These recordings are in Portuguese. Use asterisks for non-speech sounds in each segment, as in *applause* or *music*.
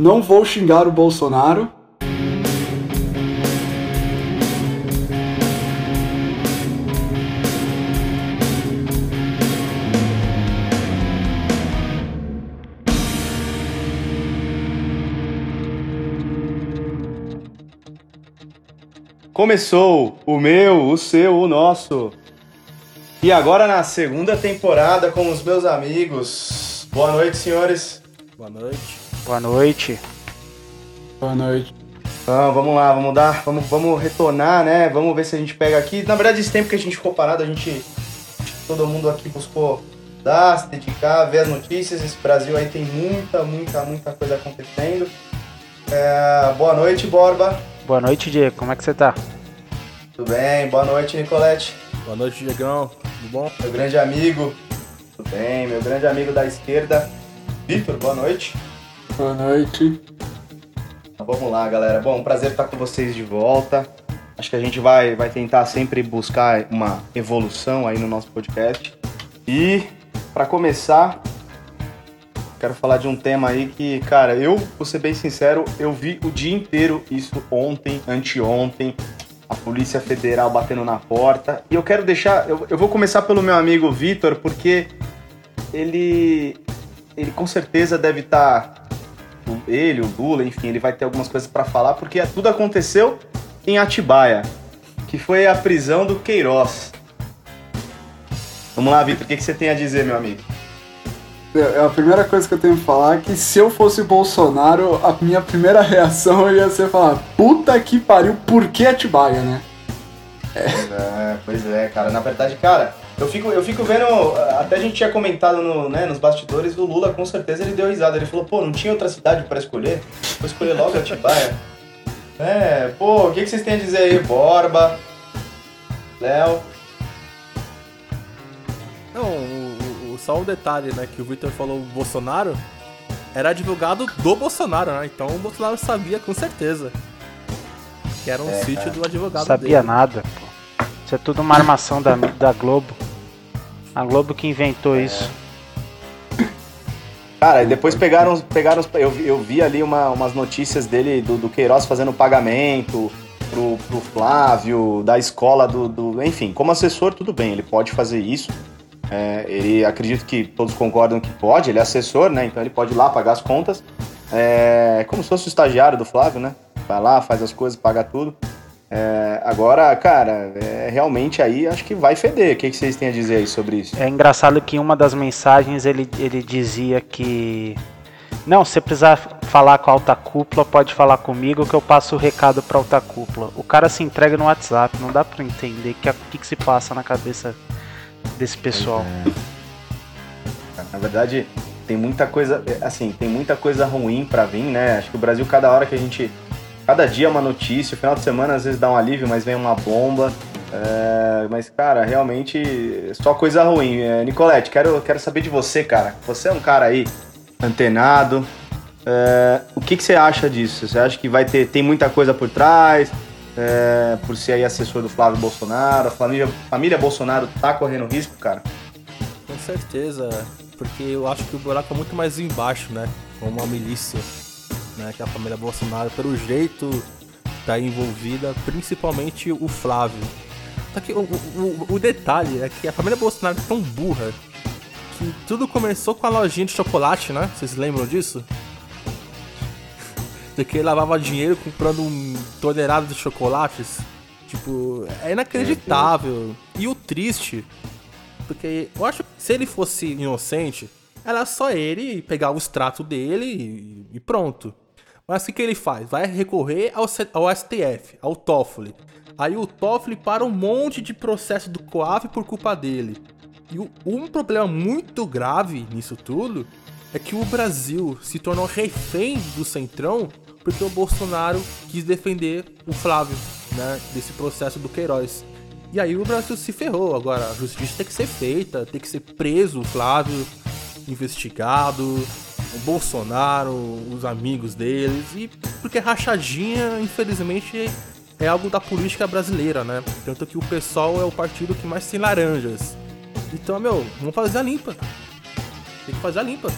Não vou xingar o Bolsonaro. Começou o meu, o seu, o nosso. E agora na segunda temporada com os meus amigos. Boa noite, senhores. Boa noite. Boa noite. Boa noite. Então, vamos lá, vamos dar, vamos, vamos retornar, né? Vamos ver se a gente pega aqui. Na verdade, esse tempo que a gente ficou parado, a gente. Todo mundo aqui buscou dar, se dedicar, ver as notícias. Esse Brasil aí tem muita, muita, muita coisa acontecendo. É, boa noite, Borba. Boa noite, Diego. Como é que você tá? Tudo bem? Boa noite, Nicolete. Boa noite, Diegão. Tudo bom? Meu grande amigo. Tudo bem? Meu grande amigo da esquerda. Vitor, boa noite. Boa noite. Então, vamos lá, galera. Bom, prazer estar com vocês de volta. Acho que a gente vai, vai tentar sempre buscar uma evolução aí no nosso podcast. E, para começar, quero falar de um tema aí que, cara, eu, vou ser bem sincero, eu vi o dia inteiro isso ontem, anteontem, a Polícia Federal batendo na porta. E eu quero deixar, eu, eu vou começar pelo meu amigo Vitor, porque ele, ele com certeza deve estar, ele, o Lula, enfim, ele vai ter algumas coisas para falar, porque tudo aconteceu em Atibaia, que foi a prisão do Queiroz. Vamos lá, Vitor, o que, que você tem a dizer, meu amigo? É, A primeira coisa que eu tenho que falar é que se eu fosse Bolsonaro, a minha primeira *laughs* reação ia ser falar: puta que pariu, por que Atibaia, né? É, pois é, cara. Na verdade, cara, eu fico, eu fico vendo. Até a gente tinha comentado no, né, nos bastidores, o Lula com certeza ele deu risada. Ele falou, pô, não tinha outra cidade pra escolher? Vou escolher logo Atibaia. *laughs* É, pô, o que, que vocês têm a dizer aí? Borba, Léo. Não, o, o- o- só um detalhe, né? Que o Victor falou o Bolsonaro era advogado do Bolsonaro, né? Então o Bolsonaro sabia com certeza. Que era um É, sítio do advogado Sabia dele. nada, pô. Isso é tudo uma armação da, da Globo. A Globo que inventou isso. Cara, e depois pegaram, pegaram eu, vi- eu vi ali uma- umas notícias dele, do, do Queiroz fazendo pagamento pro, pro Flávio, da escola do, do- Enfim, como assessor, tudo bem, ele pode fazer isso. É, ele acredito que todos concordam que pode, ele é assessor, né? Então ele pode ir lá pagar as contas. É, como se fosse o estagiário do Flávio, né? Vai lá, faz as coisas, paga tudo. É, agora, cara, é, realmente aí acho que vai feder. O que, que vocês têm a dizer aí sobre isso? É engraçado que em uma das mensagens ele, ele dizia que. Não, se precisar falar com a alta cúpula, pode falar comigo que eu passo o recado pra alta cúpula. O cara se entrega no WhatsApp, não dá pra entender o que, que, que se passa na cabeça desse pessoal. Na verdade, tem muita coisa, assim, tem muita coisa ruim pra vir, né? Acho que o Brasil, cada hora que a gente. Cada dia é uma notícia, final de semana às vezes dá um alívio, mas vem uma bomba. É, mas, cara, realmente só coisa ruim. É, Nicolete, quero, quero saber de você, cara. Você é um cara aí antenado. É, o que, que você acha disso? Você acha que vai ter tem muita coisa por trás? É, por ser aí assessor do Flávio Bolsonaro, a família, família Bolsonaro tá correndo risco, cara? Com certeza, porque eu acho que o buraco é muito mais embaixo, né? Com uma milícia, né? Que a família Bolsonaro, pelo jeito, tá envolvida, principalmente o Flávio. Só que o, o, o detalhe é que a família Bolsonaro é tão burra que tudo começou com a lojinha de chocolate, né? Vocês lembram disso? *laughs* De que ele lavava dinheiro comprando um tonelada de chocolates. Tipo, é inacreditável. E o triste porque eu acho que se ele fosse inocente, era só ele pegar o extrato dele e pronto. Mas o que, que ele faz? Vai recorrer ao, ao STF, ao Toffoli. Aí o Toffoli para um monte de processo do COAF por culpa dele. E um problema muito grave nisso tudo é que o Brasil se tornou refém do Centrão porque o Bolsonaro quis defender o Flávio, né, desse processo do Queiroz. E aí o Brasil se ferrou. Agora, a justiça tem que ser feita, tem que ser preso o Flávio, investigado, o Bolsonaro, os amigos deles, e porque rachadinha, infelizmente, é algo da política brasileira, né? Tanto que o PSOL é o partido que mais tem laranjas. Então, meu, vamos fazer a limpa. Tem que fazer a limpa.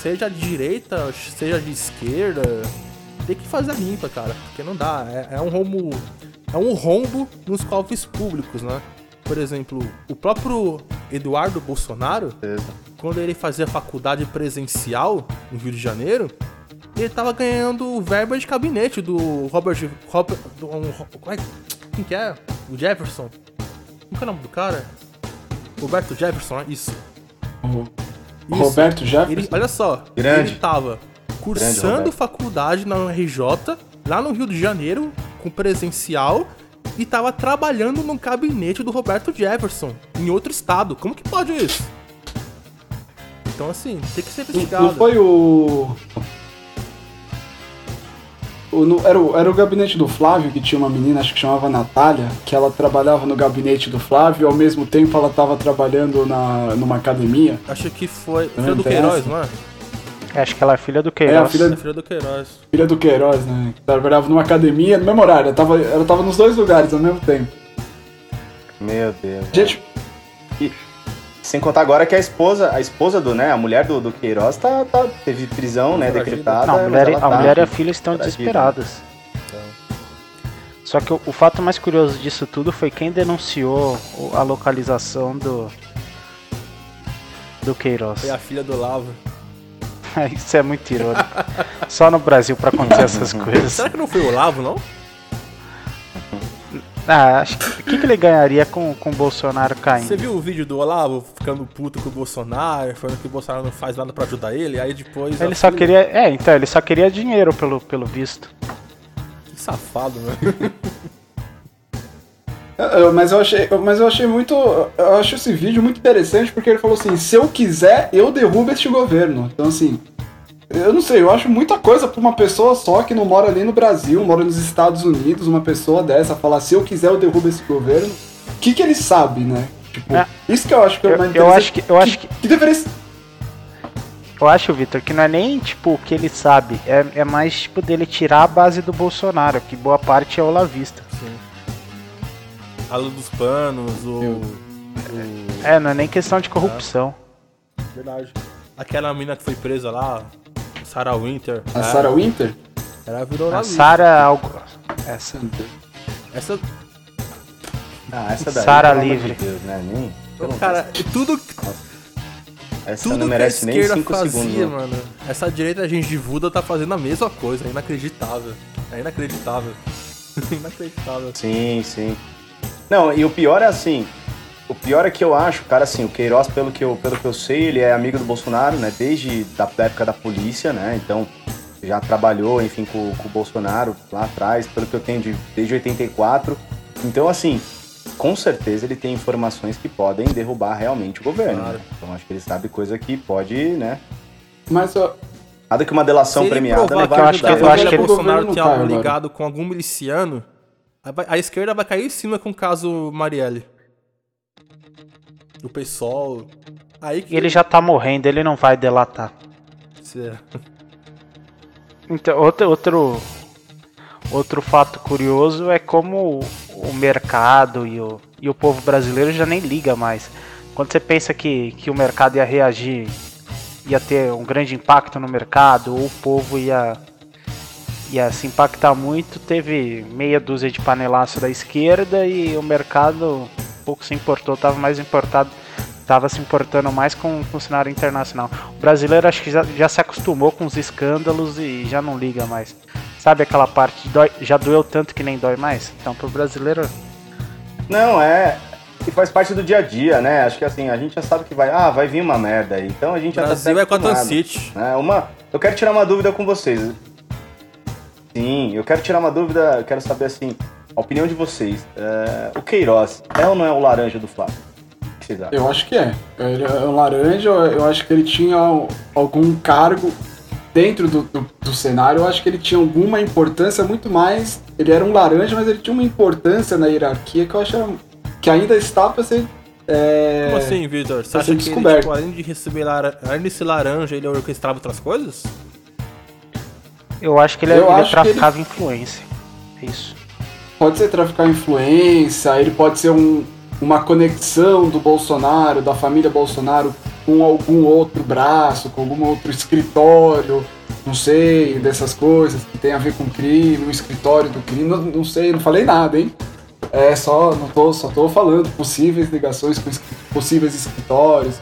seja de direita, seja de esquerda, tem que fazer a limpa, cara. Porque não dá. É, é um rombo. É um rombo nos cofres públicos, né? Por exemplo, o próprio Eduardo Bolsonaro, quando ele fazia faculdade presencial no Rio de Janeiro, ele tava ganhando verba de gabinete do Robert. Robert do, um, como é, quem que é? O Jefferson. Como que é o nome do cara? Roberto Jefferson, é isso. O Isso. Roberto Jefferson. Ele, olha só, Grande. ele tava cursando Roberto. faculdade na RJ, lá no Rio de Janeiro, com presencial, e tava trabalhando no gabinete do Roberto Jefferson, em outro estado. Como que pode isso? Então, assim, tem que ser investigado. Não foi o. o no- era, o era o gabinete do Flávio que tinha uma menina, acho que chamava Natália, que ela trabalhava no gabinete do Flávio e ao mesmo tempo ela tava trabalhando na, numa academia. Acho que foi. Não Filha do. Queiroz, não é? É, Acho que ela é filha do É, a Queiroz. filha, É filha do Queiroz. filha do Queiroz, né? Que trabalhava numa academia no mesmo horário. Ela tava, ela tava nos dois lugares ao mesmo tempo. Meu Deus. Gente, Sem contar agora que a esposa, a esposa do, né, a mulher do, do Queiroz tá, tá- teve prisão, né, decretada. Não, a mulher, a tá- mulher e a filha estão foragida. desesperadas. Só que o, o fato mais curioso disso tudo foi quem denunciou a localização do do Queiroz. Foi a filha do Lavo. *laughs* Isso é muito irônico. Só no Brasil pra acontecer essas *laughs* coisas. Será que não foi o Lavo, não? Ah, acho que o que, que ele ganharia com, com o Bolsonaro caindo? Você viu o vídeo do Olavo ficando puto com o Bolsonaro, falando que o Bolsonaro não faz nada pra ajudar ele, aí depois. Ele só filha- queria. É, então, ele só queria dinheiro pelo, pelo visto. Que safado, né? *laughs* Eu- eu- mas eu achei, mas eu achei muito, eu acho esse vídeo muito interessante porque ele falou assim, se eu quiser, eu derrubo este governo. Então assim, eu não sei, eu acho muita coisa pra uma pessoa só que não mora ali no Brasil, mora nos Estados Unidos, uma pessoa dessa falar, se eu quiser, eu derrubo esse governo. O que que ele sabe, né? Tipo, É. isso que eu acho que é Eu- mais eu interessante. acho que- eu acho que- que deveria ser- Eu acho, Vitor, que não é nem tipo o que ele sabe, é, é mais tipo dele tirar a base do Bolsonaro, que boa parte é olavista. Sim. A luz dos panos, o. o- É, não é nem questão de corrupção. Verdade. Aquela mina que foi presa lá, Sarah Winter. A é, Sarah Winter? Ela virou A lavista. Sara algo. Essa. Essa. Ah, essa daí. Sara pelo amor de livre. Deus, né? Nem, Cara, e tudo, essa tudo não que a merece nem esquerda 5 fazia, segundos. né? mano. Essa direita gengivuda tá fazendo a mesma coisa. É inacreditável. É inacreditável. *laughs* inacreditável. Sim, sim. Não, e o pior é assim. O pior é que eu acho, cara, assim, o Queiroz, pelo que eu, pelo que eu sei, ele é amigo do Bolsonaro, né? Desde da, da época da polícia, né? Então, já trabalhou, enfim, com, com o Bolsonaro lá atrás, pelo que eu tenho de, desde 84. Então, assim, com certeza ele tem informações que podem derrubar realmente o governo. Claro. né? Então, acho que ele sabe coisa que pode, né? Mas ó, Nada que uma delação premiada provar não que vai eu acho que- ajudar. eu acho que o ele- Bolsonaro tem não tá algo agora. ligado com algum miliciano, a, a esquerda vai cair em cima com o caso Marielle. O PSOL. Aí que. Ele já tá morrendo, ele não vai delatar. Se- Então, outro, outro, outro fato curioso é como o, o mercado e o, e o povo brasileiro já nem liga mais. Quando você pensa que, que o mercado ia reagir, ia ter um grande impacto no mercado, ou o povo ia, ia se impactar muito, teve meia dúzia de panelaço da esquerda e o mercado pouco se importou, estava mais importado, estava se importando mais com, com o cenário internacional. O brasileiro acho que já, já se acostumou com os escândalos e já não liga mais. Sabe aquela parte, dói, já doeu tanto que nem dói mais? Então pro brasileiro Não, é. E faz parte do dia a dia, né? Acho que assim, a gente já sabe que vai. Ah, vai vir uma merda aí. Então a gente já tá Brasil é City. né? Uma, eu quero tirar uma dúvida com vocês. Sim, eu quero tirar uma dúvida, eu quero saber assim, a opinião de vocês. É, o Queiroz é ou não é o laranja do Flávio? O que vocês acham? Eu acho que é. Ele é um laranja, eu acho que ele tinha algum cargo dentro do, do, do cenário, eu acho que ele tinha alguma importância muito mais. Ele era um laranja, mas ele tinha uma importância na hierarquia que eu acho que ainda está para ser. É... Como assim, Vitor? Você acha ser que ele, descoberto. tipo, além de receber lar... além de ser laranja, ele orquestrava outras coisas? eu acho que ele, Eu ele acho que ele- traficava influência. É Isso. Pode ser traficar influência, ele pode ser um, uma conexão do Bolsonaro, da família Bolsonaro com algum outro braço, com algum outro escritório, não sei, dessas coisas que tem a ver com crime, um escritório do crime, não, não sei, não falei nada, hein? É só, não tô, só tô falando possíveis ligações com possíveis escritórios,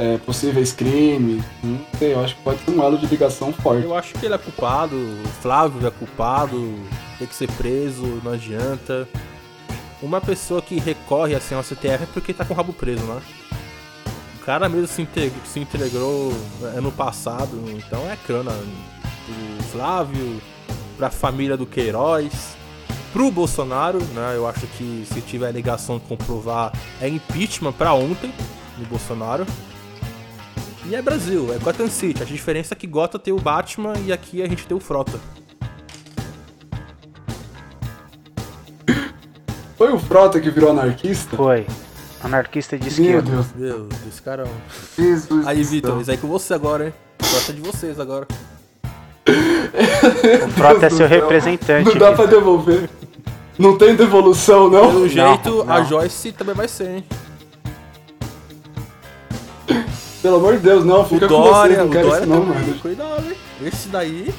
é, possíveis crimes, não sei, eu acho que pode ser um elo de ligação forte. Eu acho que ele é culpado, o Flávio é culpado, tem que ser preso, não adianta. Uma pessoa que recorre assim ao CTF é porque tá com o rabo preso, né? O cara mesmo se, integ- se entregou ano passado, então é cana. Pro Flávio, pra família do Queiroz, pro Bolsonaro, né? Eu acho que se tiver ligação comprovar é impeachment pra ontem do Bolsonaro. E é Brasil, é Gotham City. A diferença é que Gotham tem o Batman e aqui a gente tem o Frota. Foi o Frota que virou anarquista? Foi. Anarquista de Meu esquerda. Deus. Meu, esse cara. é um- Jesus Aí, Vitor, isso aí com você agora, hein? Frota de vocês agora. O *laughs* Frota é Deus seu representante. Não dá Vitor. pra devolver. Não tem devolução, não? Pelo jeito, a não. Joyce também vai ser, hein? Pelo amor de Deus, não. Fica o com Dória, você, não o quero Dória isso não, também. mano. Cuidado, hein? Esse daí.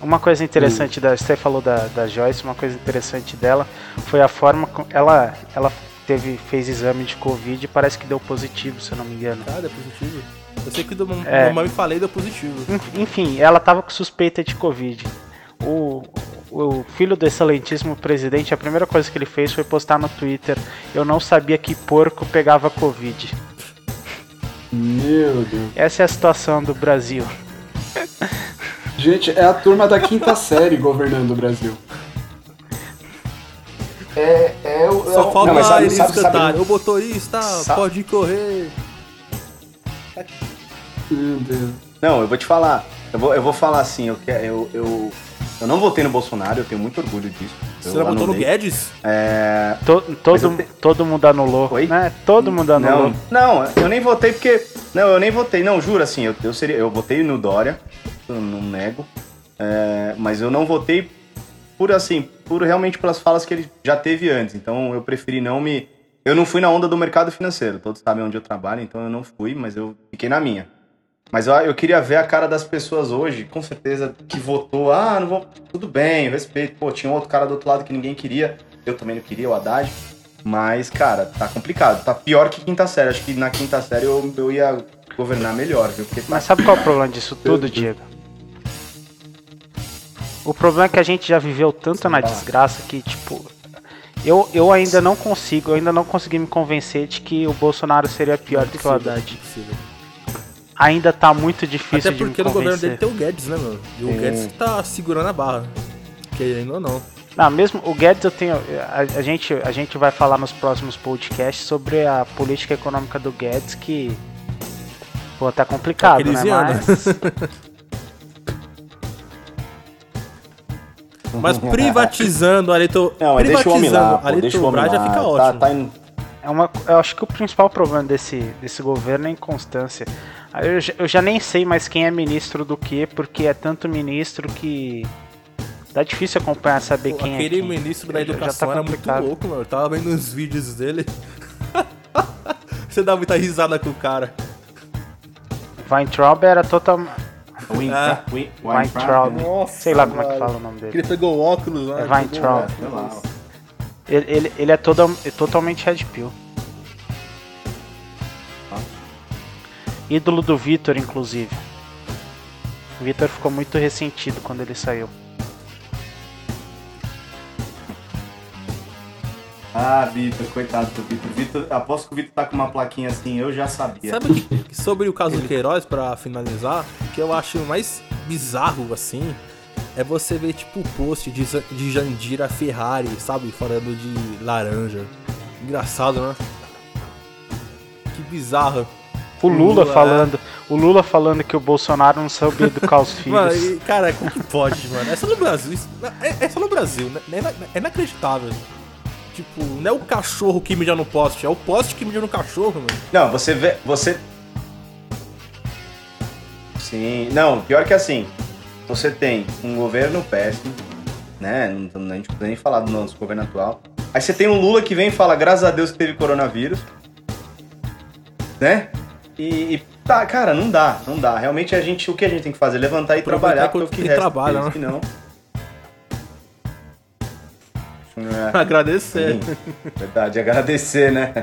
Uma coisa interessante da. Você falou da, da Joyce, uma coisa interessante dela foi a forma como. Ela, ela teve, fez exame de Covid e parece que deu positivo, se eu não me engano. Cara, é positivo. Eu sei que do É. mamãe falei deu positivo. Enf- Enfim, ela tava com suspeita de Covid. O, o filho do excelentíssimo presidente, a primeira coisa que ele fez foi postar no Twitter: Eu não sabia que porco pegava Covid. Meu Deus. Essa é a situação do Brasil. Gente, é a turma da quinta *laughs* série governando o Brasil. É, é o. Só é, falta não, sabe- eles sabe- sabe-. O motorista Sa- pode correr. Meu Deus. Não, eu vou te falar. Eu vou, eu vou falar assim, eu, que- eu, eu, eu não votei no Bolsonaro, eu tenho muito orgulho disso. Você já botou no. Guedes? É, To- todo, te- todo mundo anulou. Oi? Né? Todo mundo anulou. Não, não, eu nem votei porque. Não, eu nem votei. Não, juro assim, eu, eu, seria, eu votei no Dória, eu não nego. é, mas eu não votei por assim, por realmente pelas falas que ele já teve antes. Então eu preferi não me. Eu não fui na onda do mercado financeiro. Todos sabem onde eu trabalho, então eu não fui, mas eu fiquei na minha. Mas eu, eu queria ver a cara das pessoas hoje, com certeza, que votou. Ah, não vou. Tudo bem, eu respeito. Pô, tinha um outro cara do outro lado que ninguém queria. Eu também não queria, o Haddad. Mas, cara, tá complicado. Tá pior que quinta série. Acho que na quinta série eu, eu ia governar melhor, viu? Porque tá Mas sabe qual é o problema disso tudo, Diego? O problema é que a gente já viveu tanto na desgraça que, tipo, eu, eu ainda não consigo, eu ainda não consegui me convencer de que o Bolsonaro seria pior do que o Haddad. Impossível. Ainda tá muito difícil Até de me porque no governo dele tem o Guedes, né, mano? E o Sim. Guedes que tá segurando a barra. Querendo ou não. Não, mesmo o Guedes eu tenho. A, a gente, a gente vai falar nos próximos podcasts sobre a política econômica do Guedes que. Pô, tá complicado, né? Keynesiana. Mas. Mas *laughs* privatizando a Leto... Não, mas deixa o homem lá, privatizando pô, a deixa o homem Eletrobras já lá. fica Tá, ótimo. tá em- É uma, eu acho que o principal problema desse, desse governo é a inconstância. Eu, já- eu já nem sei mais quem é ministro do que, porque é tanto ministro que dá difícil acompanhar, saber Pô, quem é Aquele quem. ministro da já educação tá era muito louco, mano. Eu tava vendo uns vídeos dele. *laughs* Você dá muita risada com o cara. Weintraub era total. Ah, Win- Weintraub. Nossa, Sei lá como é que fala o nome dele. ele pegou o óculos lá. É ele Weintraub. o óculos. Ele, ele, ele é, todo, é totalmente Red Pill. Ídolo do Vitor, inclusive. O Vitor ficou muito ressentido quando ele saiu. Ah, Vitor, coitado do Vitor. Vitor. Aposto que o Vitor tá com uma plaquinha assim, eu já sabia. Sabe que- sobre o caso do Queiroz, pra finalizar, o que eu acho mais bizarro, assim, é você ver, tipo, o post de, de Jandira Ferrari, sabe? Falando de laranja. Engraçado, né? Que bizarro. O Lula, Lula, falando, o Lula falando que o Bolsonaro não soube educar os *laughs* filhos. Mano, e, cara, como que pode, mano? É só no Brasil. Isso, é, é só no Brasil, né? É, ina- é inacreditável. Tipo, não é o cachorro que mija no poste, é o poste que mija no cachorro, mano. Não, você vê. Você. Sim. Não, pior que assim. Você tem um governo péssimo, né? Não, a gente não precisa nem falar do nosso governo atual. Aí você tem um Lula que vem e fala, graças a Deus que teve coronavírus. Né? E, e tá, cara, não dá, não dá. Realmente a gente, o que a gente tem que fazer? Levantar e trabalhar, Aproveitar porque o que que resta trabalha, né? que *laughs* não. É. Agradecer. Sim, verdade, agradecer, né? *laughs*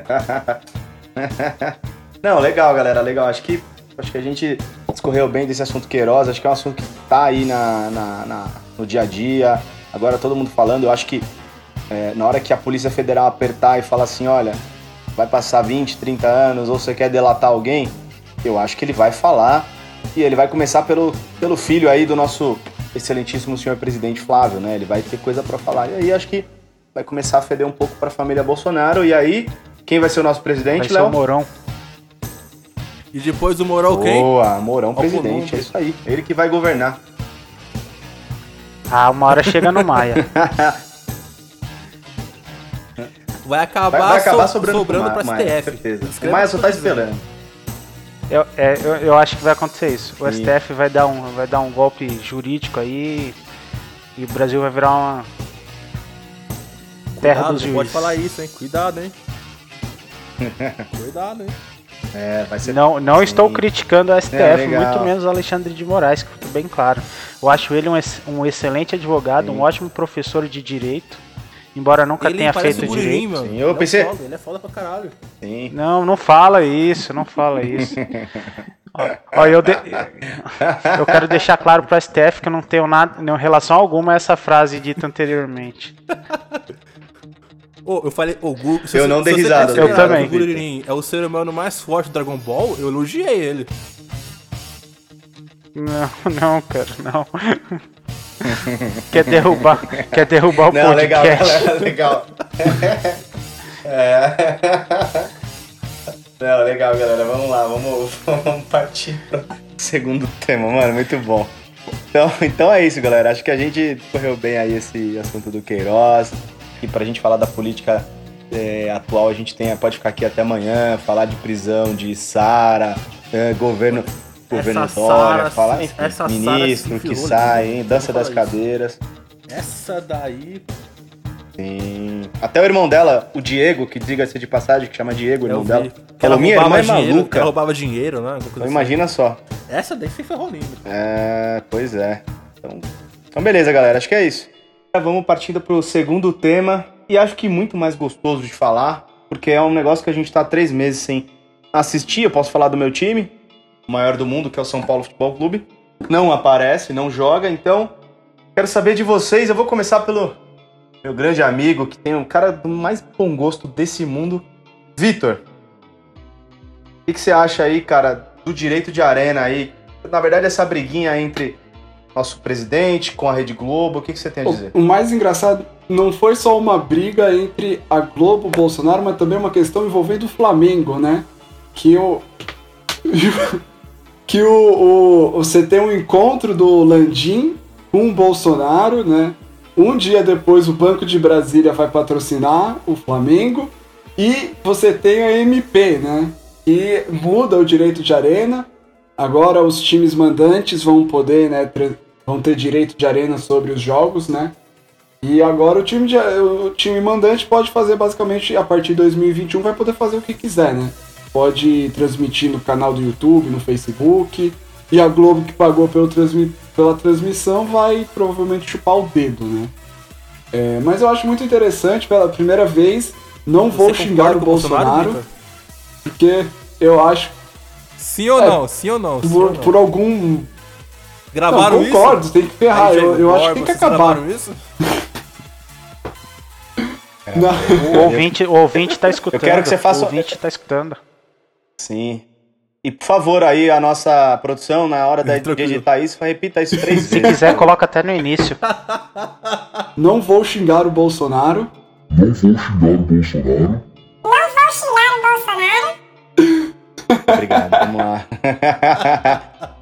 Não, legal, galera, legal. Acho que, acho que a gente discorreu bem desse assunto Queiroz. Acho que é um assunto que tá aí na, na- na- no dia a dia. Agora todo mundo falando, eu acho que é, na hora que a Polícia Federal apertar e falar assim, olha, vai passar 20, 30 anos, ou você quer delatar alguém, eu acho que ele vai falar e ele vai começar pelo, pelo filho aí do nosso excelentíssimo senhor presidente Flávio, né? Ele vai ter coisa pra falar. E aí acho que vai começar a feder um pouco pra família Bolsonaro. E aí, quem vai ser o nosso Vai presidente, ser o Léo? Mourão. E depois do Moral quem? Boa, Mourão presidente, é isso aí. Ele que vai governar. Ah, uma hora chega no Maia. *laughs* Vai acabar, Vai, vai acabar so- sobrando, sobrando pro pra Maia, STF. certeza. O Maia o só tá esperando. Eu, é, eu, eu acho que vai acontecer isso. O Sim. STF vai dar, um, vai dar um golpe jurídico aí e o Brasil vai virar uma terra Cuidado, dos não juízes. pode falar isso, hein? Cuidado, hein? *laughs* Cuidado, hein? É, vai ser. Não, não estou criticando o STF, É, muito menos o Alexandre de Moraes, que ficou bem claro. Eu acho ele um, um excelente advogado, Sim. um ótimo professor de direito, embora nunca tenha parece feito Buririm, direito. mano. Sim, eu Ele é pensei- foda, ele é foda pra caralho. Sim. Não, não fala isso, não fala isso. *laughs* Ó, ó, eu, de- eu quero deixar claro pro STF que eu não tenho nada, não, relação alguma a essa frase dita anteriormente. Ô, eu falei, ô, Gu, se Eu não dei risada, eu também. O Buririm é o ser humano mais forte do Dragon Ball, eu elogiei ele. Não, não, cara, não. *laughs* quer derrubar, quer derrubar o Não, legal, podcast. galera, *laughs* legal. *laughs* É. Não, legal, galera. Vamos lá, vamos, vamos partir pro segundo tema, mano. Muito bom. Então, então é isso, galera. Acho que a gente correu bem aí esse assunto do Queiroz. E pra gente falar da política é, atual, a gente tem, pode ficar aqui até amanhã, falar de prisão de Sara, é, governo. Governo Essa Dória, Sara falar, enfim, ministro que sai, né? hein, dança das cadeiras. Essa daí. Sim. Até o irmão dela, o Diego, que diga-se de passagem, que chama Diego, o irmão dela. Que ela minha irmã é dinheiro, que maluca. ela roubava dinheiro, né? Então assim. imagina só. Essa daí se ferrou lindo. É, pois é. Então, então beleza, galera. Acho que é isso. Vamos partindo pro segundo tema. E acho que muito mais gostoso de falar, porque é um negócio que a gente tá há três meses sem assistir. Eu posso falar do meu time, o maior do mundo, que é o São Paulo Futebol Clube. Não aparece, não joga, então quero saber de vocês. Eu vou começar pelo meu grande amigo, que tem um cara do mais bom gosto desse mundo, Vitor. O que, que você acha aí, cara, do direito de arena aí? Na verdade, essa briguinha entre nosso presidente com a Rede Globo, o que, que você tem a dizer? O, o mais engraçado não foi só uma briga entre a Globo e o Bolsonaro, mas também uma questão envolvendo o Flamengo, né? Que o. *laughs* que o, o, você tem um encontro do Landim com o Bolsonaro, né? Um dia depois o Banco de Brasília vai patrocinar o Flamengo e você tem a MP, né? Que muda o direito de arena. Agora os times mandantes vão poder, né, vão ter direito de arena sobre os jogos, né? E agora o time, de- o time mandante pode fazer basicamente a partir de 2021 vai poder fazer o que quiser, né? Pode transmitir no canal do YouTube, no Facebook. E a Globo que pagou pelo transmi- pela transmissão vai provavelmente chupar o dedo, né? É, mas eu acho muito interessante, pela primeira vez, não vou Você xingar concorda o Bolsonaro, Vitor? porque eu acho Sim ou É, não? Sim ou não? Sim ou por, não? por algum. Gravaram não, isso? concordo, tem que ferrar. Eu, eu acho que tem que acabar. gravaram isso? Não. O ouvinte, o ouvinte tá escutando. quero que você faça- O ouvinte tá escutando. Sim. E por favor, aí a nossa produção, na hora da, de Tranquilo. editar isso, repita isso três *laughs* Se vezes. quiser, coloca até no início. Não vou xingar o Bolsonaro. Não vou xingar o Bolsonaro. *laughs* Obrigado, vamos lá. *laughs*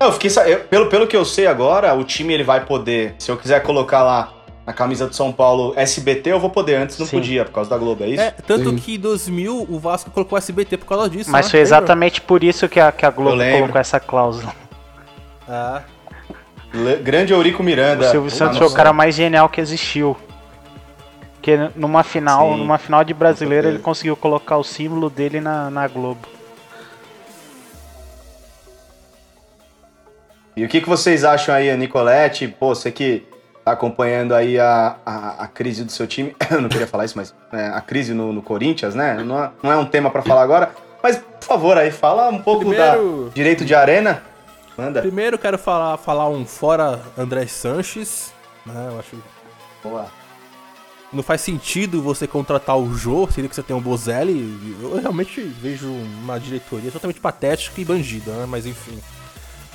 Eu fiquei, eu- pelo, pelo que eu sei agora, o time ele vai poder, se eu quiser colocar lá na camisa do São Paulo SBT, eu vou poder. Antes não Sim. podia, por causa da Globo, é isso? É, tanto Sim. que em 2000 o Vasco colocou SBT por causa disso. Mas né? foi exatamente por isso que a, que a Eu Globo colocou essa cláusula. Ah, Le- Grande Eurico O Miranda. Silvio Tá Santos foi o cara mais genial que existiu. Porque numa final, Sim, numa final de brasileiro, ele conseguiu colocar o símbolo dele na, na Globo. E o que, que vocês acham aí, Nicolette? Pô, você que tá acompanhando aí a, a, a crise do seu time. *coughs* Eu não queria falar isso, mas é, a crise no, no Corinthians, né? Não é, não é um tema pra falar agora. Mas, por favor, aí, fala um pouco Primeiro- da direito de arena. Manda. Primeiro quero falar, falar um fora André Sanches, né? Eu acho Boa. não faz sentido você contratar o Jô, sendo que você tem o Bozelli. Eu realmente vejo uma diretoria totalmente patética e bandida, né? Mas enfim.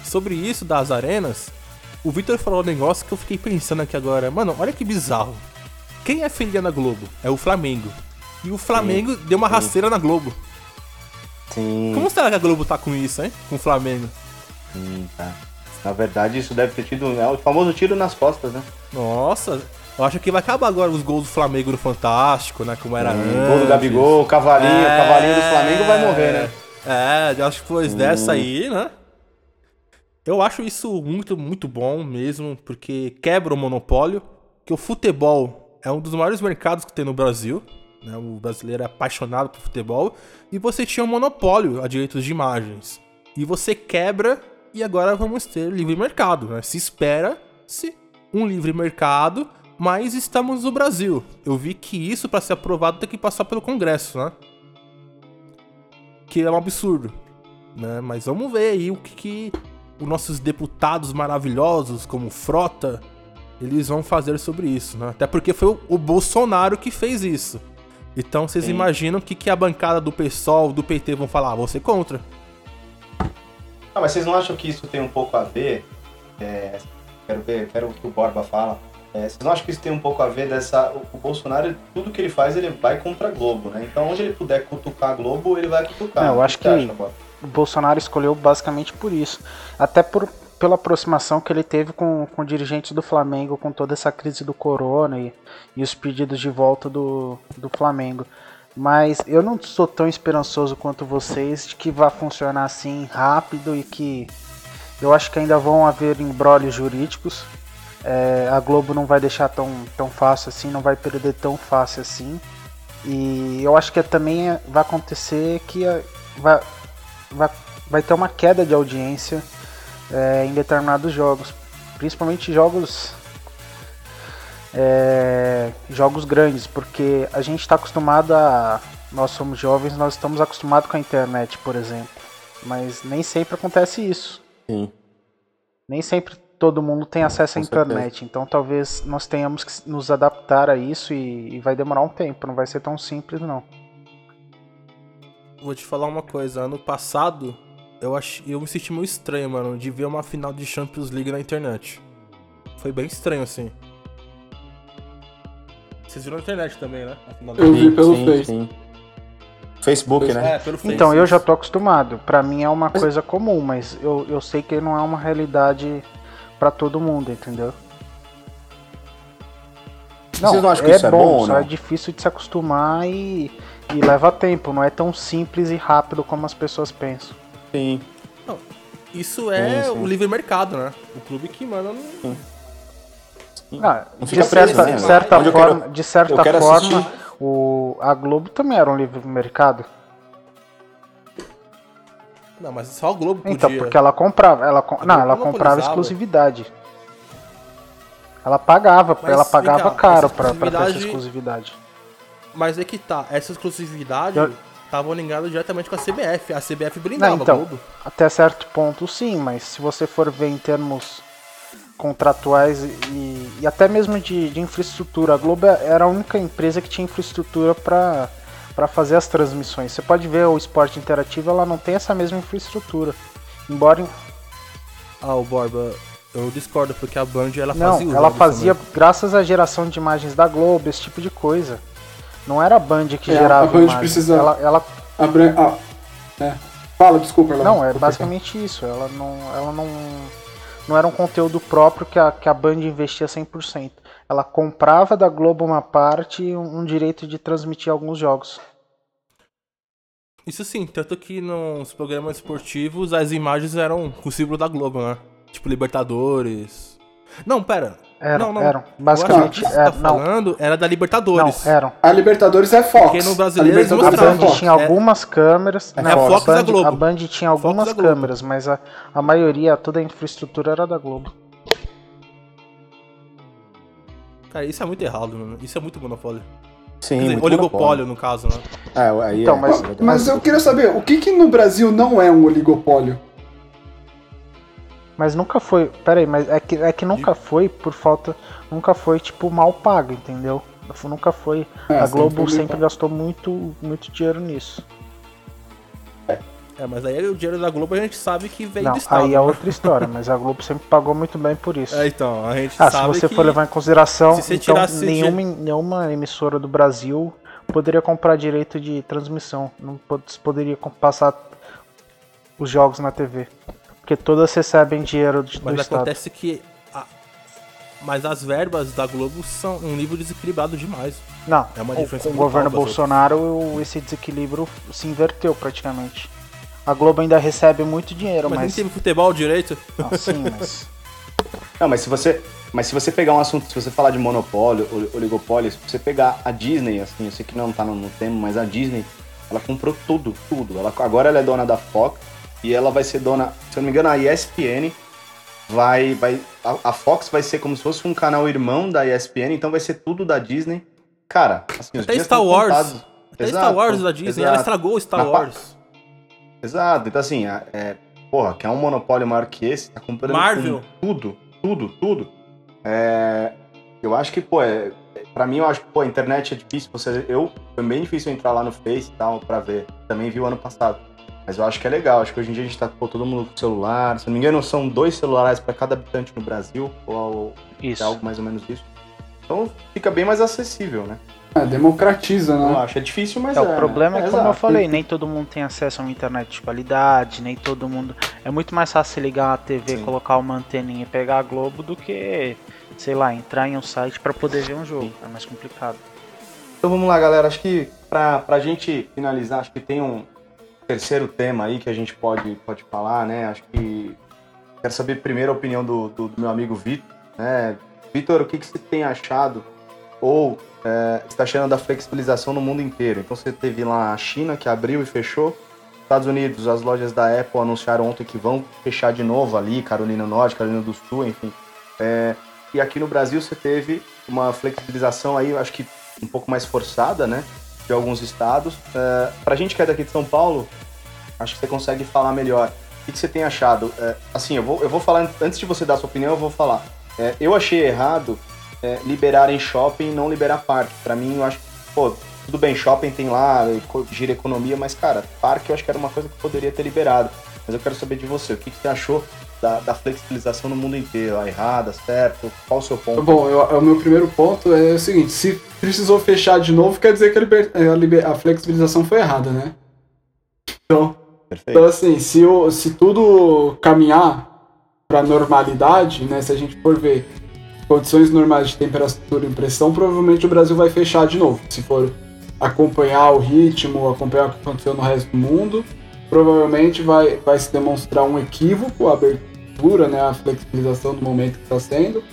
Sobre isso das arenas, o Victor falou um negócio que eu fiquei pensando aqui agora. Mano, olha que bizarro. Quem é filha na Globo? É o Flamengo. E o Flamengo deu uma rasteira na Globo. Sim, Como será que a Globo tá com isso, hein? Com o Flamengo? sim, tá. Na verdade, isso deve ter tido é o famoso tiro nas costas, né? Nossa, eu acho que vai acabar agora os gols do Flamengo no Fantástico, né? Como era antes. Gol do Gabigol, o cavalinho, o É. cavalinho do Flamengo vai morrer, né? É, acho que depois dessa aí, né? Eu acho isso muito, muito bom mesmo, porque quebra o monopólio, que o futebol é um dos maiores mercados que tem no Brasil, né? O brasileiro é apaixonado por futebol, e você tinha um monopólio a direitos de imagens. E você quebra, e agora vamos ter livre mercado, né? Se espera-se um livre mercado, mas estamos no Brasil. Eu vi que isso, para ser aprovado, tem que passar pelo Congresso, né? que é um absurdo, né? Mas vamos ver aí o que, que os nossos deputados maravilhosos, como Frota, eles vão fazer sobre isso, né? Até porque foi o, o Bolsonaro que fez isso. Então vocês Sim. imaginam o que, que a bancada do PSOL, do PT vão falar? Ah, você contra. Ah, mas vocês não acham que isso tem um pouco a ver? é, quero ver, quero que o Borba fala. É, vocês não acham que isso tem um pouco a ver dessa. O, o Bolsonaro, tudo que ele faz, ele vai contra a Globo, né? Então, onde ele puder cutucar a Globo, ele vai cutucar. Não, eu O acho você que- acha, Borba? Bolsonaro escolheu basicamente por isso. Até por, pela aproximação que ele teve com, com dirigentes do Flamengo, com toda essa crise do corona e, e os pedidos de volta do, do Flamengo. Mas eu não sou tão esperançoso quanto vocês de que vai funcionar assim rápido e que eu acho que ainda vão haver embrólios jurídicos. É, a Globo não vai deixar tão, tão fácil assim, não vai perder tão fácil assim. E eu acho que também vai acontecer que vai, vai, vai ter uma queda de audiência é, em determinados jogos, principalmente jogos é, jogos grandes, porque a gente está acostumado a nós somos jovens, nós estamos acostumados com a internet, por exemplo, mas nem sempre acontece isso. Sim. Nem sempre todo mundo tem acesso à Com certeza. internet, então talvez nós tenhamos que nos adaptar a isso e, e vai demorar um tempo, não vai ser tão simples não. Vou te falar uma coisa, ano passado eu, ach... eu me senti meio estranho, mano, de ver uma final de Champions League na internet. Foi bem estranho, assim. Vocês viram na internet também, né? Eu vi pelo sim, Face. sim. Facebook, né? É, pelo Face. Então, eu já tô acostumado. Pra mim é uma coisa comum, mas eu, eu sei que não é uma realidade pra todo mundo, entendeu? Vocês não acham que isso é bom ou só não? é difícil de se acostumar e, e leva tempo. Não é tão simples e rápido como as pessoas pensam. Sim. Isso é Sim, sim. o livre mercado, né? O clube que manda no... Ah, Não de certa, né? certa forma, quero- de certa forma assistir. o, a Globo também era um livre mercado. Não, mas só o Globo podia. Então, porque ela comprava, ela, com- A não, ela comprava exclusividade. Ela pagava, Mas, ela pagava cá, caro essa pra, pra ter essa exclusividade. Mas é que tá, essa exclusividade tava ligada diretamente com a CBF. A CBF Não, brindava então, Globo. até certo ponto sim, mas se você for ver em termos contratuais e, e até mesmo de, de infraestrutura, a Globo era a única empresa que tinha infraestrutura para para fazer as transmissões. Você pode ver o esporte interativo, ela não tem essa mesma infraestrutura. Embora Ah, o Borba, eu discordo, porque a Band ela não, fazia ela fazia também. graças à geração de imagens da Globo, esse tipo de coisa. Não era a Band que É, gerava a Band imagens. precisa- Ela, ela A Bran- ah, é. Fala, desculpa. Orlando. Não, é basicamente isso. Ela não, ela não, não era um conteúdo próprio que a, que a Band investia 100%. Ela comprava da Globo uma parte e um, um direito de transmitir alguns jogos. Isso sim, tanto que nos programas esportivos as imagens eram com o símbolo da Globo, né? Tipo Libertadores. Não, pera. Eram, Não, não. eram. Basicamente, o que você é, tá não, falando era da não, Libertadores. eram. A Libertadores é Fox. Porque no a brasileiro Libertadores A é mostravam. Band tinha algumas câmeras. É não, a Fox Band, da Globo. a Band tinha algumas câmeras, mas a, a maioria, toda a infraestrutura era da Globo. Cara, isso é muito errado, mano. Isso é muito monopólio. Sim, dizer, muito oligopólio, no caso, né? monopólio. É, aí Então, é, mas- é. Mas eu queria saber, o que que no Brasil não é um oligopólio? Mas nunca foi. Pera aí, mas é que, é que nunca foi por falta. Nunca foi, tipo, mal pago, entendeu? Nunca foi. É, a sempre Globo sempre pago. gastou muito, muito dinheiro nisso. É, mas aí o dinheiro da Globo a gente sabe que veio Não, do Estado. aí é né? outra história, mas a Globo sempre pagou muito bem por isso. *laughs* É, então, a gente Ah, se sabe você que... for levar em consideração, se você então tirasse esse nenhuma, nenhuma emissora do Brasil poderia comprar direito de transmissão. Não pod- poderia passar os jogos na TV. Porque todas recebem dinheiro de- do Mas Estado. acontece que... a- Mas as verbas da Globo são um nível desequilibrado demais. Não, É uma com- diferença com o governo Bolsonaro o- esse desequilíbrio se inverteu praticamente. A Globo ainda recebe muito dinheiro, Mas nem mas. teve futebol direito. Não, sim, mas. *laughs* Não, mas se você, mas se você pegar um assunto, se você falar de monopólio, oli- oligopólio, se você pegar a Disney, assim, eu sei que não tá no, no tema, mas a Disney, ela comprou tudo, tudo. Ela, agora ela é dona da Fox e ela vai ser dona, se eu não me engano, a ESPN vai, vai, a, a Fox vai ser como se fosse um canal irmão da ESPN, então vai ser tudo da Disney. Cara, assim, Até Star Wars. contados. Até Exato, Star Wars da Disney, ela exato. estragou o Star Na pa- Wars. Exato, então assim, é, é, porra, quer um monopólio maior que esse, tá comprando Marvel. com tudo, tudo, tudo. É, eu acho que, pô, é, pra mim eu acho que, pô, a internet é difícil, você, eu, foi bem difícil entrar lá no Face e tal, pra ver, também vi o ano passado. Mas eu acho que é legal, acho que hoje em dia a gente tá, pô, todo mundo com celular, se não me engano são dois celulares pra cada habitante no Brasil, ou é Isso. algo mais ou menos isso. Então fica bem mais acessível, né? É, democratiza, Eu né? acho, é difícil, mas é. É, o problema é, né? como eu exato. falei, nem todo mundo tem acesso a uma internet de qualidade, nem todo mundo. É muito mais fácil ligar uma TV, Sim. colocar uma anteninha e pegar a Globo do que, sei lá, entrar em um site pra poder ver um jogo. É mais complicado. Então vamos lá, galera. Acho que pra, pra gente finalizar, acho que tem um terceiro tema aí que a gente pode, pode falar, né? Acho que quero saber primeiro a opinião do, do, do meu amigo Vitor. Né? Vitor, o que, que você tem achado ou é, está achando da flexibilização no mundo inteiro? Então você teve lá a China que abriu e fechou. Estados Unidos, as lojas da Apple anunciaram ontem que vão fechar de novo ali, Carolina Norte, Carolina do Sul, enfim. É, e aqui no Brasil você teve uma flexibilização aí, acho que um pouco mais forçada, né? De alguns estados. É, pra gente que é daqui de São Paulo, acho que você consegue falar melhor. O que, que você tem achado? É, assim, eu vou, eu vou falar, antes de você dar a sua opinião, eu vou falar. É, eu achei errado é, liberar em shopping não liberar parque. Pra mim, eu acho pô, tudo bem, shopping tem lá, gira economia, mas, cara, parque eu acho que era uma coisa que poderia ter liberado. Mas eu quero saber de você, o que, que você achou da, da flexibilização no mundo inteiro? A errada, certo? Qual o seu ponto? Bom, eu- o meu primeiro ponto é o seguinte: se precisou fechar de novo, quer dizer que a, liber- a liber- a flexibilização foi errada, né? Então, Perfeito. então assim, se, o- se tudo caminhar para normalidade, né? Se a gente for ver condições normais de temperatura e pressão, provavelmente o Brasil vai fechar de novo. Se for acompanhar o ritmo, acompanhar o que aconteceu no resto do mundo, provavelmente vai, vai se demonstrar um equívoco a abertura, né? A flexibilização do momento que está sendo.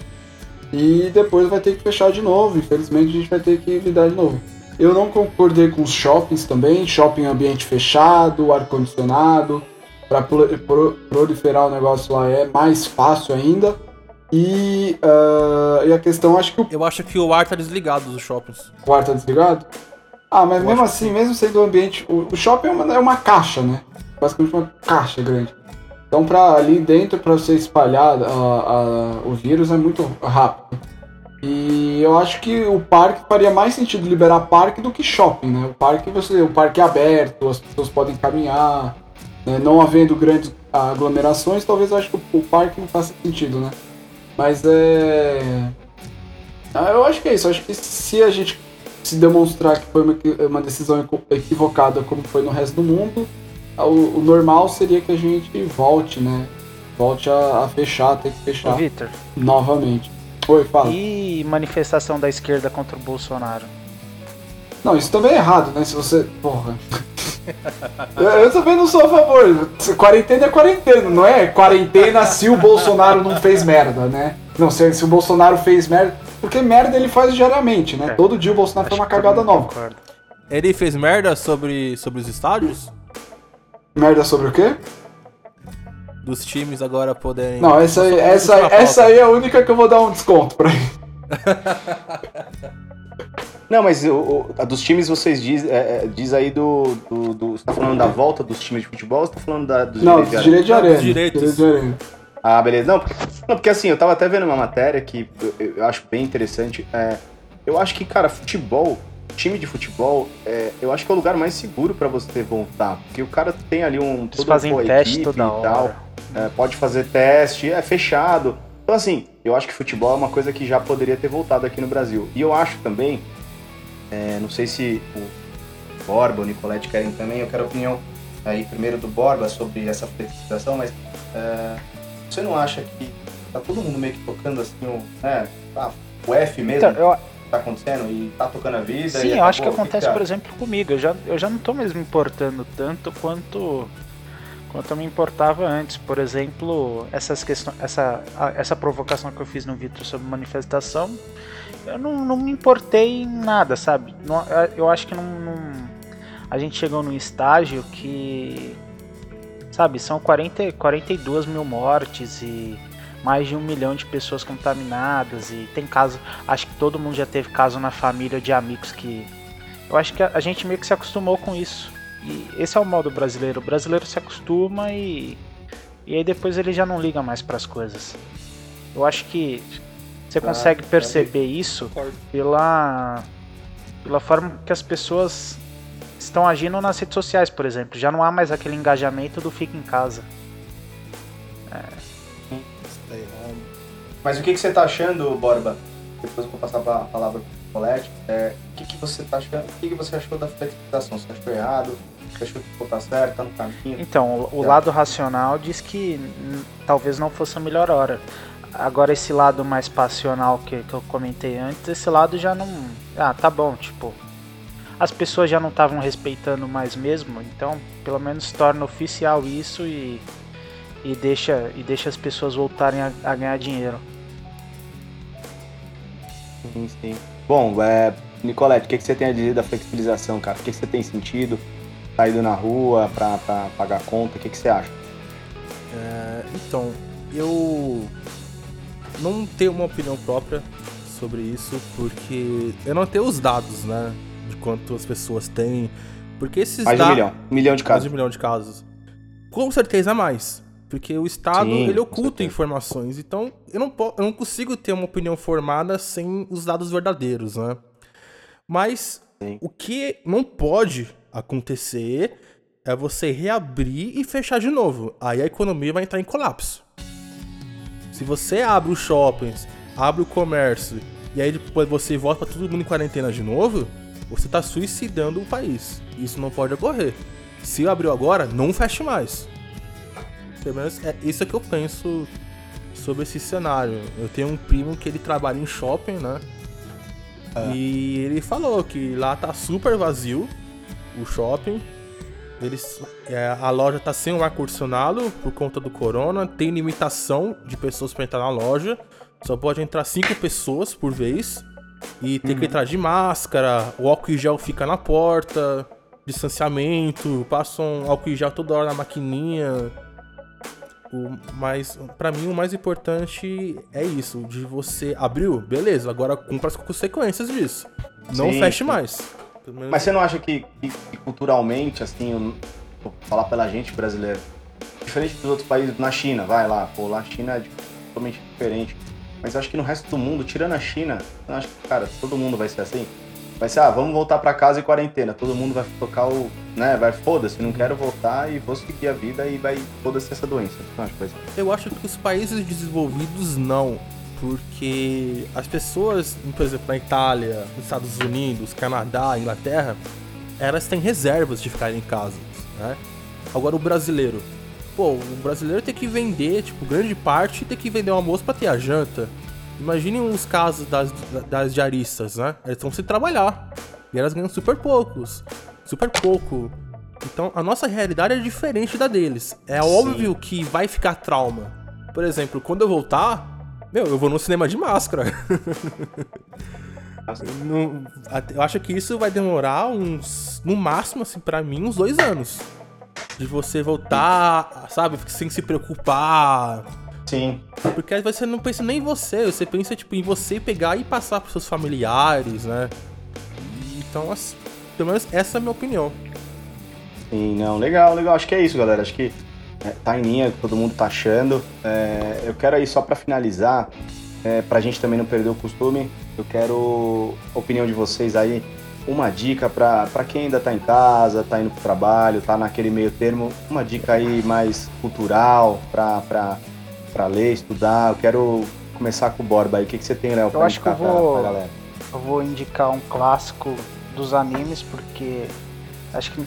E depois vai ter que fechar de novo. Infelizmente a gente vai ter que lidar de novo. Eu não concordei com os shoppings também, shopping ambiente fechado, ar-condicionado. Para proliferar o negócio lá é mais fácil ainda. E, ah, e a questão, acho que o Eu acho que o ar tá desligado dos shoppings. quarto tá desligado. Ah, mas Eu mesmo assim, mesmo sendo um ambiente. O, o shopping é uma, é uma caixa, né? Basicamente uma caixa grande. Então, pra ali dentro, para você espalhar a- a- o vírus é muito rápido. E eu acho que o parque faria mais sentido liberar parque do que shopping, né? O parque, você, o parque é aberto, as pessoas podem caminhar, né? não havendo grandes aglomerações, talvez eu acho que o, o parque não faça sentido, né? Mas é. Ah, Eu acho que é isso. Eu acho que se a gente se demonstrar que foi uma, uma decisão equi- equivocada como foi no resto do mundo, ah, o, o normal seria que a gente volte, né? Volte a, a fechar, ter que fechar Vitor, novamente. Oi, fala. e manifestação da esquerda contra o Bolsonaro? Não, isso também é errado, né? Se você. Porra. *laughs* Eu, eu também não sou a favor. Quarentena é quarentena, não é quarentena se o Bolsonaro não fez merda, né? Não, se, se o Bolsonaro fez merda. Porque merda ele faz diariamente, né? É. Todo dia o Bolsonaro Acho faz uma cagada nova. concorda. Ele fez merda sobre, sobre os estádios? Merda sobre o quê? Dos times agora poderem. Não, essa aí, essa, essa aí é a única que eu vou dar um desconto pra ele. *laughs* Não, mas o, o- a dos times vocês diz, é, é, diz aí do, do, do- Você tá falando da volta dos times de futebol ou você tá falando da, dos Não, direitos de direito de Não, arena. dos direitos. Direito de arena. Ah, beleza. Não porque, não, porque assim, eu tava até vendo uma matéria que eu, eu acho bem interessante. É, eu acho que, cara, futebol, time de futebol, é, eu acho que é o lugar mais seguro pra você voltar. Porque o cara tem ali um. Eles fazem teste toda e tal. É, pode fazer teste, é fechado. Então, assim, eu acho que futebol é uma coisa que já poderia ter voltado aqui no Brasil. E eu acho também, é, não sei se o Borba, o Nicolete querem também, eu quero a opinião aí primeiro do Borba sobre essa flexibilização, mas é, você não acha que tá todo mundo meio que tocando assim, o, né, tá, o F mesmo Então, eu, tá acontecendo e tá tocando a vida? Sim, eu acho que acabou? Acontece, você por exemplo, comigo. Eu já, eu já não tô mais me importando tanto quanto quanto eu me importava antes. Por exemplo, essas questões, essa, essa provocação que eu fiz no Vitor sobre manifestação, eu não, não me importei em nada, sabe? Não- eu acho que não, não- a gente chegou num estágio que, sabe, são 40, 42 mil mortes e mais de um milhão de pessoas contaminadas e tem caso acho que todo mundo já teve caso na família de amigos que. Eu acho que a, gente meio que se acostumou com isso. E esse é o modo brasileiro. O brasileiro se acostuma e. E aí depois ele já não liga mais para as coisas. Eu acho que você consegue perceber isso pela. pela forma que as pessoas estão agindo nas redes sociais, por exemplo. Já não há mais aquele engajamento do fica em casa. Mas o que, que você tá achando, Borba? Depois eu vou passar a palavra pro Colete. É, o que, que você tá achando? O que, que você achou da flexibilização? Você achou errado? Você achou que tá certo? Tá no caminho? Então, o, o Tá. lado racional diz que talvez não fosse a melhor hora. Agora, esse lado mais passional que, que eu comentei antes, esse lado já não. Ah, tá bom, tipo. As pessoas já não estavam respeitando mais mesmo, então pelo menos torna oficial isso e, e, deixa, e deixa as pessoas voltarem a, a ganhar dinheiro. Sim, sim. Bom, é, Nicolete, o que, que você tem a dizer da flexibilização, cara? O que, que você tem sentido? Tá indo na rua pra, pra pagar conta? O que, que você acha? É, então, eu não tenho uma opinião própria sobre isso, porque eu não tenho os dados, né? De quantas pessoas têm. Porque esses Mais de um milhão. Um milhão de Mais casos. de um milhão de casos. Com certeza mais. Porque o Estado, Sim, ele oculta informações. Então, eu não, eu não consigo ter uma opinião formada sem os dados verdadeiros, né? Mas Sim. o que não pode acontecer é você reabrir e fechar de novo. Aí a economia vai entrar em colapso. Se você abre os shoppings, abre o comércio, e aí depois você volta pra todo mundo em quarentena de novo, você tá suicidando o país. Isso não pode ocorrer. Se abriu agora, não feche mais. Pelo menos é isso que eu penso sobre esse cenário. Eu tenho um primo que ele trabalha em shopping, né? E ele falou que lá tá super vazio o shopping. Eles, é, a loja tá sem o ar-condicionado por conta do corona. Tem limitação de pessoas para entrar na loja. Só pode entrar cinco pessoas por vez. E tem que entrar de máscara. O álcool em gel fica na porta. Distanciamento. Passam álcool em gel toda hora na maquininha. O mais, para mim, o mais importante é isso, de você abriu, beleza, agora cumpra as consequências disso. Não Sim, feche sim. mais. Menos- Mas você não acha que, que- culturalmente, assim, vou falar pela gente brasileira, diferente dos outros países, na China, vai lá, pô, lá a China é totalmente diferente. Mas acho que no resto do mundo, tirando a China, eu acho que, cara, todo mundo vai ser assim. Vai ser, ah, vamos voltar pra casa e quarentena. Todo mundo vai tocar o. né, vai, foda-se, não quero voltar e vou seguir a vida e vai, foda-se essa doença. Ser. Eu acho que os países desenvolvidos não, porque as pessoas, por exemplo, na Itália, nos Estados Unidos, Canadá, Inglaterra, elas têm reservas de ficarem em casa, né? Agora o brasileiro, pô, o brasileiro tem que vender, tipo, grande parte tem que vender o almoço pra ter a janta. Imaginem os casos das, das diaristas, né? Elas estão sem trabalhar. E elas ganham super poucos. Super pouco. Então a nossa realidade é diferente da deles. É óbvio que vai ficar trauma. Por exemplo, quando eu voltar, meu, eu vou no cinema de máscara. *laughs* Não- até- eu acho que isso vai demorar uns, no máximo, assim, pra mim, uns dois anos. De você voltar, sabe, sem se preocupar. Sim. Porque aí você não pensa nem em você, você pensa, tipo, em você pegar e passar pros seus familiares, né? Então, assim, pelo menos essa é a minha opinião. Sim, não, legal, legal. Acho que é isso, galera. Acho que é, tá em linha, todo mundo tá achando. É, eu quero aí, só pra finalizar, é, pra gente também não perder o costume, eu quero a opinião de vocês aí. Uma dica pra, pra quem ainda tá em casa, tá indo pro trabalho, tá naquele meio termo, uma dica aí mais cultural pra, pra, pra ler, estudar. Eu quero começar com o Borba aí. O que, que você tem, Léo, pra acho que eu indicar pra- vou- pra galera? Eu vou indicar um clássico dos animes, porque acho que.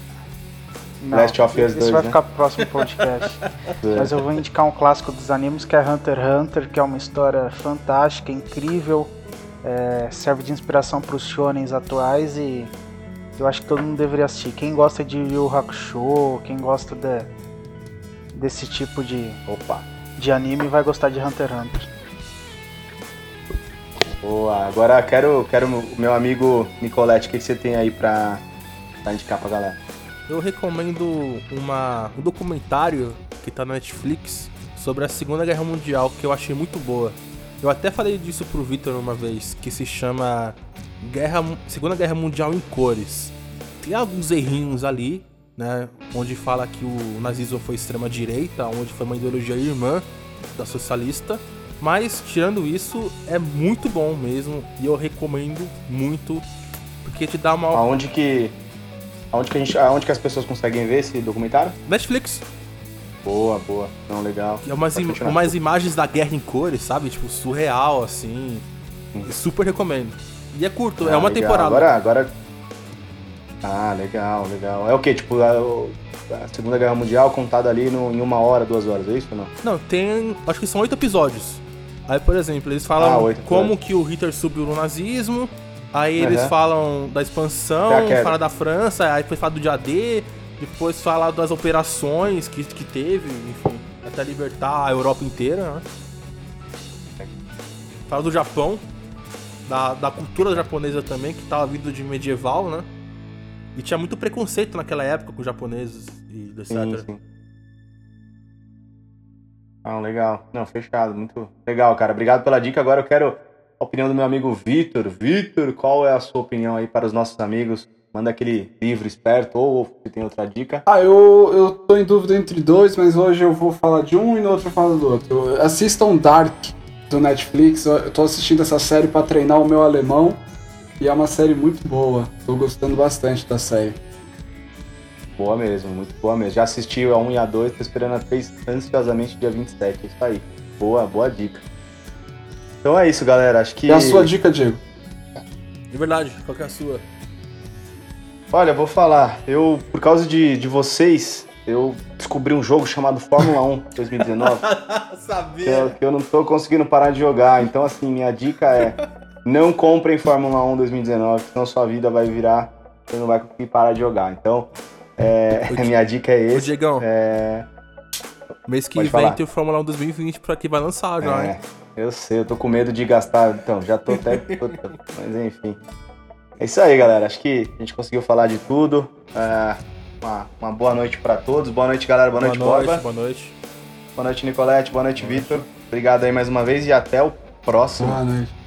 Não, Last of Us isso 2, vai né? ficar pro próximo podcast. *laughs* Mas eu vou indicar um clássico dos animes que é Hunter x Hunter, que é uma história fantástica, incrível, é, serve de inspiração para os shonens atuais e eu acho que todo mundo deveria assistir. Quem gosta de Yu Hakusho, quem gosta de- desse tipo de, Opa. de anime vai gostar de Hunter x Hunter. Boa, agora quero, quero o meu amigo Nicolette, o que você tem aí pra, pra indicar pra galera? Eu recomendo uma, um documentário que tá na Netflix sobre a Segunda Guerra Mundial, que eu achei muito boa. Eu até falei disso pro Victor uma vez, que se chama Guerra, Segunda Guerra Mundial em Cores. Tem alguns errinhos ali, né? Onde fala que o nazismo foi extrema-direita, onde foi uma ideologia irmã da socialista. Mas, tirando isso, é muito bom mesmo. E eu recomendo muito, porque te dá uma. Aonde que. Aonde que, a gente, aonde que as pessoas conseguem ver esse documentário? Netflix, Boa, boa. Não, legal. É umas, im- umas imagens da guerra em cores, sabe? Tipo, surreal, assim. Hum. Super recomendo. E é curto, é Ah, uma legal. temporada. Agora, agora. Ah, legal, legal. É o quê? Tipo, a Segunda Guerra Mundial contada ali no- em uma hora, duas horas, é isso ou não? Não, tem. Acho que são oito episódios. Aí, por exemplo, eles falam Ah, como que o Hitler subiu no nazismo. Aí eles falam da expansão, Da fala da França, aí depois fala do dia D, depois fala das operações que, que teve, enfim, até libertar a Europa inteira, né? Fala do Japão, da, da cultura japonesa também, que tava vindo de medieval, né? E tinha muito preconceito naquela época com os japoneses e etc. Sim, sim. Ah, legal. Não, fechado. Muito legal, cara. Obrigado pela dica. Agora eu quero a opinião do meu amigo Vitor. Vitor, qual é a sua opinião aí para os nossos amigos? Manda aquele livro esperto ou se tem outra dica. Ah, eu, eu tô em dúvida entre dois, mas hoje eu vou falar de um e no outro eu falo do outro. Assistam Dark do Netflix. Eu tô assistindo essa série pra treinar o meu alemão. E é uma série muito boa. Tô gostando bastante da série. Boa mesmo, muito boa mesmo. Já assisti a 1 e a 2, tô esperando a 3 ansiosamente dia 27. É isso aí. Boa, boa dica. Então é isso, galera. Acho que. E a sua dica, Diego? De verdade, qual que é a sua? Olha, vou falar. Eu, por causa de, de vocês, eu descobri um jogo chamado Fórmula 1 2019. *laughs* que, Sabia! eu, que eu não tô conseguindo parar de jogar. Então, assim, minha dica é: não comprem Fórmula 1 2019, senão sua vida vai virar. Você não vai conseguir parar de jogar. Então, é, Ô, *laughs* minha dica é Ô, esse. Diegão, É, mês que pode vem falar. tem o Fórmula 1 2020 pra que vai lançar já, hein? é, eu sei, eu tô com medo de gastar. Então, já tô até. *laughs* mas enfim. É isso aí, galera. Acho que a gente conseguiu falar de tudo. É, uma, uma boa noite pra todos. Boa noite, galera. Boa, noite, Borba. boa noite. Boa noite, Nicolette. Boa noite, Vitor. Obrigado aí mais uma vez e até o próximo. Boa noite.